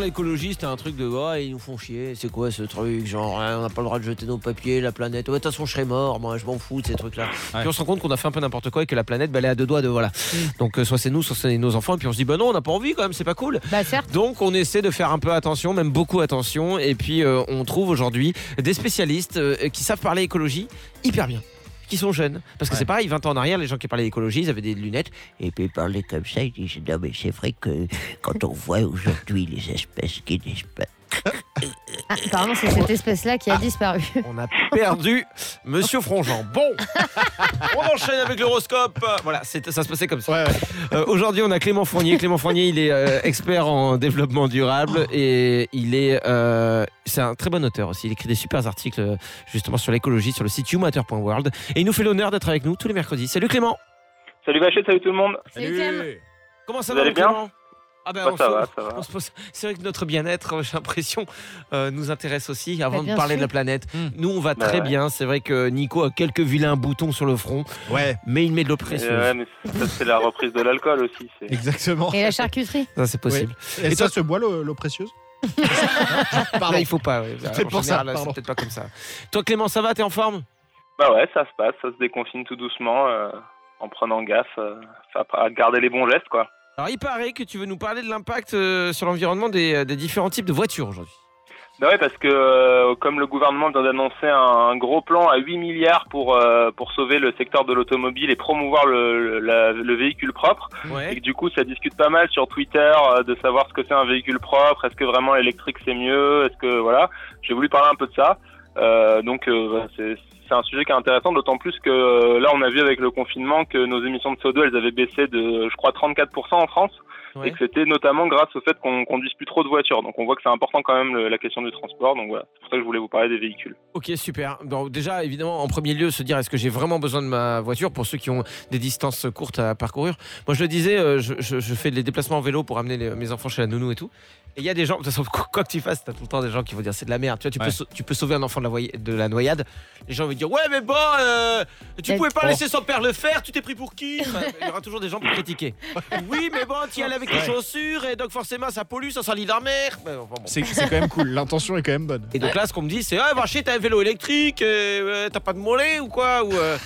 l'écologie, c'était un truc de oh, ils nous font chier, c'est quoi ce truc Genre, hein, on n'a pas le droit de jeter nos papiers, la planète. Ouais, de toute façon, je serais mort, moi, je m'en fous de ces trucs-là. Ouais. Puis on se rend compte qu'on a fait un peu n'importe quoi et que la planète, bah, elle est à deux doigts de voilà. Donc, euh, soit c'est nous, soit c'est nos enfants. Et puis on se dit, bah non, on n'a pas envie quand même, c'est pas cool. Bah certes. Donc on essaie de faire un peu attention, même beaucoup attention. Et puis euh, on trouve aujourd'hui des spécialistes euh, qui savent parler écologie hyper bien. Qui sont jeunes. Parce que Ouais. c'est pareil, 20 ans en arrière, les gens qui parlaient écologie, ils avaient des lunettes. Et puis ils parlaient comme ça. Ils disaient Non, mais c'est vrai que quand on voit aujourd'hui les espèces qui disparaissent. Ah, apparemment, c'est cette espèce-là qui a disparu. On a perdu Monsieur Frongeant. Bon, on enchaîne avec l'horoscope. Voilà, ça se passait comme ça. Ouais, ouais. Euh, Aujourd'hui, on a Clément Fournier. Clément Fournier, il est euh, expert en développement durable et il est, euh, c'est un très bon auteur aussi. Il écrit des super articles justement sur l'écologie sur le site youmatter.world et il nous fait l'honneur d'être avec nous tous les mercredis. Salut Clément. Salut Vachette, salut tout le monde. Salut. Comment ça Vous va allez bien? Clément ah ben, Bah, ça va, ça va. C'est vrai que notre bien-être, j'ai l'impression, euh, nous intéresse aussi avant Bah, de parler de la planète. Hmm. Nous, on va Bah, très ouais. bien. C'est vrai que Nico a quelques vilains boutons sur le front, Ouais, mais il met de l'eau Euh, précieuse. ouais, mais ça, c'est la reprise de l'alcool aussi. c'est- exactement. Et la charcuterie Ça, c'est possible. Et, Et ça toi- se boit l'eau précieuse Pardon. il faut pas. ouais. En pour ça, C'est peut-être pas comme ça. Toi, Clément, ça va? T'es en forme? Bah ouais, ça se passe, ça se déconfine tout doucement, euh, en prenant gaffe, euh, à garder les bons gestes, quoi. Alors, il paraît que tu veux nous parler de l'impact euh, sur l'environnement des, euh, des différents types de voitures aujourd'hui. Bah ouais, parce que euh, comme le gouvernement vient d'annoncer un, un gros plan à 8 milliards pour euh, pour sauver le secteur de l'automobile et promouvoir le, le, la- le véhicule propre, et que du coup ça discute pas mal sur Twitter euh, de savoir ce que c'est un véhicule propre, est-ce que vraiment l'électrique c'est mieux, est-ce que voilà, j'ai voulu parler un peu de ça. Donc voilà, c'est c'est un sujet qui est intéressant, d'autant plus que euh, là on a vu avec le confinement que nos émissions de CO2 elles avaient baissé de je crois 34% en France et que c'était notamment grâce au fait qu'on conduise plus trop de voitures. Donc on voit que c'est important quand même le- la question du transport. Donc voilà, c'est pour ça que je voulais vous parler des véhicules. Ok, super. Donc, déjà, évidemment, en premier lieu, se dire est-ce que j'ai vraiment besoin de ma voiture? Pour ceux qui ont des distances courtes à parcourir. Moi, je le disais, euh, je, je- je fais des déplacements en vélo pour amener les- mes enfants chez la nounou et tout. Et il y a des gens, de toute façon, quoi que tu fasses, t'as tout le temps des gens qui vont dire c'est de la merde. Tu vois, tu, Ouais. peux, sau- tu peux sauver un enfant de la, voy- de la noyade. Les gens vont ouais, mais bon, euh, tu pouvais pas laisser son père le faire, tu t'es pris pour qui? Enfin, Il y aura toujours des gens pour critiquer. Oui, mais bon, tu y allais avec tes Ouais. chaussures et donc forcément ça pollue, ça salit la mer. Ben, enfin, bon. C'est c'est quand même cool, l'intention est quand même bonne. Et donc là, ce qu'on me dit, c'est Ah, va chier, t'as un vélo électrique, euh, t'as pas de mollet ou quoi ou, euh,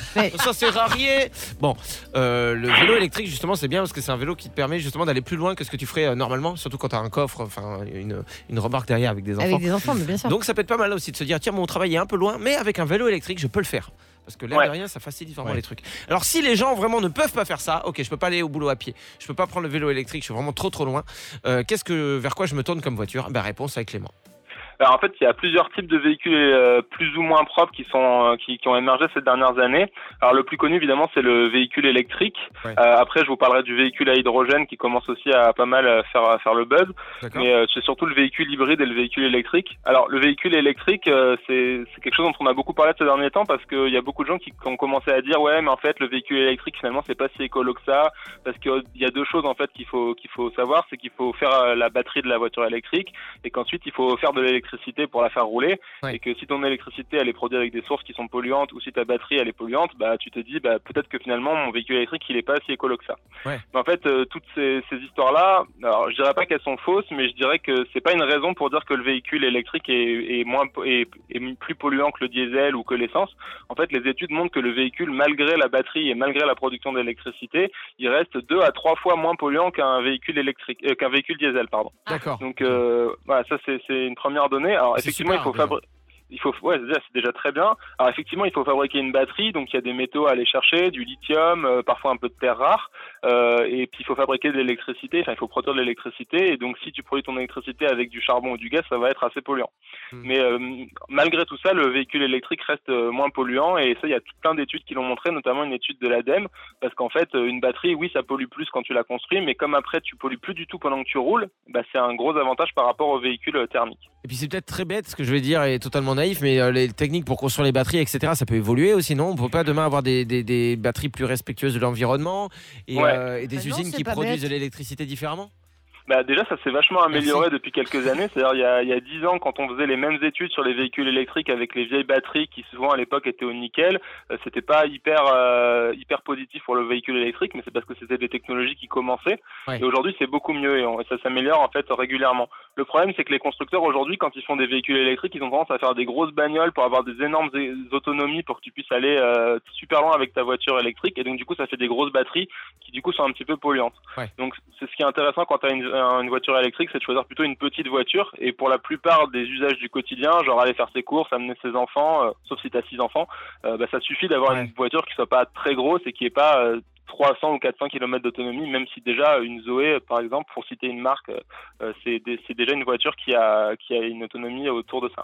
Ça sert à rien. Bon, euh, le vélo électrique, justement, c'est bien parce que c'est un vélo qui te permet justement d'aller plus loin que ce que tu ferais euh, normalement, surtout quand t'as un coffre, enfin une, une remorque derrière avec des enfants. Avec des enfants, mais bien sûr. Donc ça peut être pas mal aussi de se dire Tiens, mon travail est un peu loin, mais avec un vélo électrique, je peux le faire. Parce que l'air Ouais. de rien, ça facilite vraiment Ouais. les trucs. Alors si les gens vraiment ne peuvent pas faire ça, ok, je peux pas aller au boulot à pied, je peux pas prendre le vélo électrique, je suis vraiment trop trop loin. euh, Qu'est-ce que vers quoi je me tourne comme voiture? Ben réponse avec Clément. Alors en fait, il y a plusieurs types de véhicules euh, plus ou moins propres qui sont euh, qui, qui ont émergé ces dernières années. Alors le plus connu évidemment, c'est le véhicule électrique. Ouais. Euh, après, je vous parlerai du véhicule à hydrogène qui commence aussi à pas mal euh, faire à faire le buzz. Mais euh, c'est surtout le véhicule hybride et le véhicule électrique. Alors le véhicule électrique, euh, c'est c'est quelque chose dont on a beaucoup parlé ces derniers temps parce qu'il y a beaucoup de gens qui, qui ont commencé à dire ouais, mais en fait le véhicule électrique finalement c'est pas si écolo que ça parce qu'il y a deux choses en fait qu'il faut qu'il faut savoir, c'est qu'il faut faire euh, la batterie de la voiture électrique et qu'ensuite il faut faire de l'électricité pour la faire rouler Ouais. et que si ton électricité elle est produite avec des sources qui sont polluantes ou si ta batterie elle est polluante, bah tu te dis bah peut-être que finalement mon véhicule électrique il est pas si écolo que ça. Ouais. Mais en fait euh, toutes ces, ces histoires là, alors je dirais pas qu'elles sont fausses, mais je dirais que c'est pas une raison pour dire que le véhicule électrique est, est moins est, est plus polluant que le diesel ou que l'essence. En fait, les études montrent que le véhicule, malgré la batterie et malgré la production d'électricité, il reste deux à trois fois moins polluant qu'un véhicule électrique, euh, qu'un véhicule diesel, pardon. D'accord. Donc euh, voilà, ça c'est une première Alors effectivement, il faut fabriquer. Il faut, ouais, c'est déjà, très bien. Alors effectivement, il faut fabriquer une batterie, donc il y a des métaux à aller chercher, du lithium, euh, parfois un peu de terres rares, euh, et puis il faut fabriquer de l'électricité. Enfin, il faut produire de l'électricité, et donc si tu produis ton électricité avec du charbon ou du gaz, ça va être assez polluant. Hmm. Mais euh, malgré tout ça, le véhicule électrique reste moins polluant, et ça, il y a tout plein d'études qui l'ont montré, notamment une étude de l'ADEME, parce qu'en fait, une batterie, oui, ça pollue plus quand tu la construis, mais comme après tu pollues plus du tout pendant que tu roules, bah, c'est un gros avantage par rapport au véhicule thermique. Et puis c'est peut-être très bête ce que je vais dire et totalement naïf, mais euh, les techniques pour construire les batteries, etc., ça peut évoluer aussi, non? On peut pas demain avoir des, des- des batteries plus respectueuses de l'environnement et, Ouais. euh, et des Bah usines qui produisent bête. de l'électricité différemment? Bah déjà, ça s'est vachement amélioré depuis quelques années. C'est-à-dire, il y a, il y a 10 ans, quand on faisait les mêmes études sur les véhicules électriques avec les vieilles batteries qui souvent à l'époque étaient au nickel, euh, c'était pas hyper euh, hyper positif pour le véhicule électrique, mais c'est parce que c'était des technologies qui commençaient. Ouais. Et aujourd'hui, c'est beaucoup mieux et, on- et ça s'améliore en fait régulièrement. Le problème, c'est que les constructeurs aujourd'hui, quand ils font des véhicules électriques, ils ont tendance à faire des grosses bagnoles pour avoir des énormes autonomies pour que tu puisses aller euh, super loin avec ta voiture électrique. Et donc du coup, ça fait des grosses batteries qui du coup sont un petit peu polluantes. Ouais. Donc c'est ce qui est intéressant quand tu as une, une voiture électrique, c'est de choisir plutôt une petite voiture. Et pour la plupart des usages du quotidien, genre aller faire ses courses, amener ses enfants, euh, sauf si tu as six enfants, euh, bah, ça suffit d'avoir Ouais. une voiture qui soit pas très grosse et qui ait pas euh, 300 ou 400 km d'autonomie, même si déjà une Zoé, par exemple, pour citer une marque, euh, euh, c'est déjà une voiture qui a, qui a une autonomie autour de ça.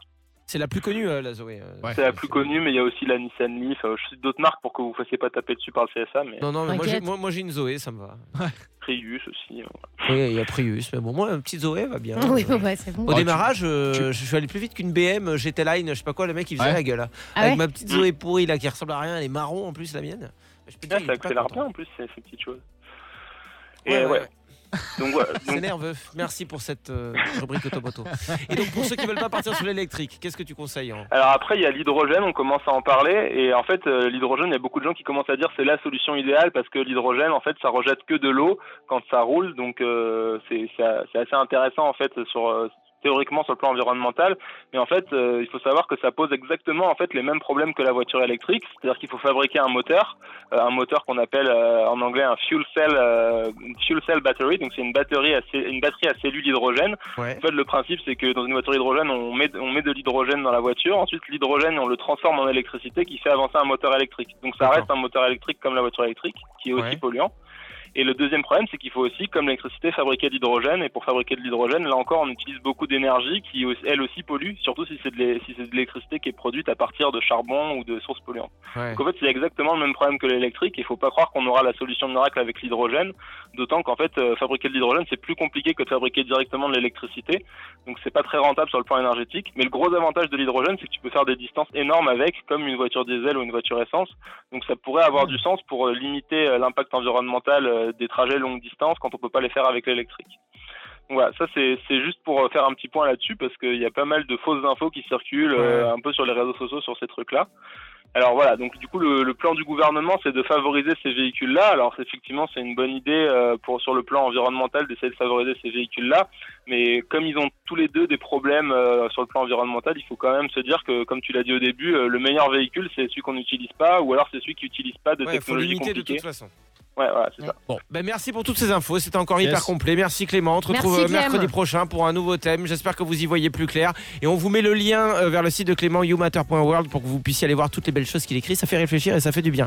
C'est la plus connue, euh, la Zoé. euh, Ouais. C'est la plus connue, mais il y a aussi la Nissan Leaf. euh, je cite d'autres marques pour que vous ne fassiez pas taper dessus par le CSA, mais Non, non, mais moi, j'ai- moi, moi, j'ai une Zoé, ça me va. Prius aussi. Oui, il y a Prius, mais bon, moi, une petite Zoé va bien. Oui, Euh, ouais, c'est bon. Au tu- démarrage, euh, tu- je suis allé plus vite qu'une BM GT Line, je sais pas quoi, le mec il faisait Ouais. la gueule. hein. Ah Avec ouais ma petite Zoé pourrie là qui ressemble à rien, elle est marron en plus la mienne. Je peux dire, il ça accélère bien en plus, ces petites choses. Et Ouais, ouais, ouais. ouais. Donc, voilà. C'est nerveux. Merci pour cette euh, rubrique automoto. Et donc pour ceux qui veulent pas partir sur l'électrique, qu'est-ce que tu conseilles hein? Alors après, il y a l'hydrogène, on commence à en parler. Et en fait, euh, l'hydrogène, il y a beaucoup de gens qui commencent à dire c'est la solution idéale parce que l'hydrogène, en fait, ça rejette que de l'eau quand ça roule. Donc euh, c'est assez intéressant en fait sur euh, théoriquement sur le plan environnemental, mais en fait, euh, il faut savoir que ça pose exactement en fait les mêmes problèmes que la voiture électrique, c'est-à-dire qu'il faut fabriquer un moteur, un moteur qu'on appelle euh, en anglais un fuel cell, euh, fuel cell battery, donc c'est une batterie à une batterie à cellules d'hydrogène. Ouais. En fait, le principe, c'est que dans une voiture hydrogène, on met, on met de l'hydrogène dans la voiture. Ensuite, l'hydrogène, on le transforme en électricité qui fait avancer un moteur électrique. Donc, ça reste un moteur électrique comme la voiture électrique, qui est aussi Ouais. polluant. Et le deuxième problème, c'est qu'il faut aussi, comme l'électricité, fabriquer de l'hydrogène. Et pour fabriquer de l'hydrogène, là encore, on utilise beaucoup d'énergie qui, elle aussi, pollue, surtout si c'est de l'électricité qui est produite à partir de charbon ou de sources polluantes. Ouais. Donc en fait, c'est exactement le même problème que l'électrique. Il faut pas croire qu'on aura la solution miracle avec l'hydrogène, d'autant qu'en fait, euh, fabriquer de l'hydrogène, c'est plus compliqué que de fabriquer directement de l'électricité. Donc c'est pas très rentable sur le plan énergétique. Mais le gros avantage de l'hydrogène, c'est que tu peux faire des distances énormes avec, comme une voiture diesel ou une voiture essence. Donc ça pourrait avoir du sens pour euh, limiter euh, l'impact environnemental euh, des trajets longue distance quand on peut pas les faire avec l'électrique. Voilà, ça c'est juste pour euh, faire un petit point là-dessus parce qu'il y a pas mal de fausses infos qui circulent euh, un peu sur les réseaux sociaux sur ces trucs-là. Alors voilà, donc du coup le, le plan du gouvernement c'est de favoriser ces véhicules-là. Alors effectivement c'est une bonne idée euh, pour sur le plan environnemental d'essayer de favoriser ces véhicules-là, mais comme ils ont tous les deux des problèmes euh, sur le plan environnemental, il faut quand même se dire que comme tu l'as dit au début, euh, le meilleur véhicule c'est celui qu'on n'utilise pas ou alors c'est celui qui n'utilise pas de Ouais, faut technologie limiter de compliquée. toute façon. Ouais, voilà, c'est ça. Bon, ben merci pour toutes ces infos. C'était encore hyper complet. Merci Clément. On se retrouve Merci, euh, mercredi prochain pour un nouveau thème. J'espère que vous y voyez plus clair. Et on vous met le lien euh, vers le site de Clément, youmatter.world, pour que vous puissiez aller voir toutes les belles choses qu'il écrit. Ça fait réfléchir et ça fait du bien.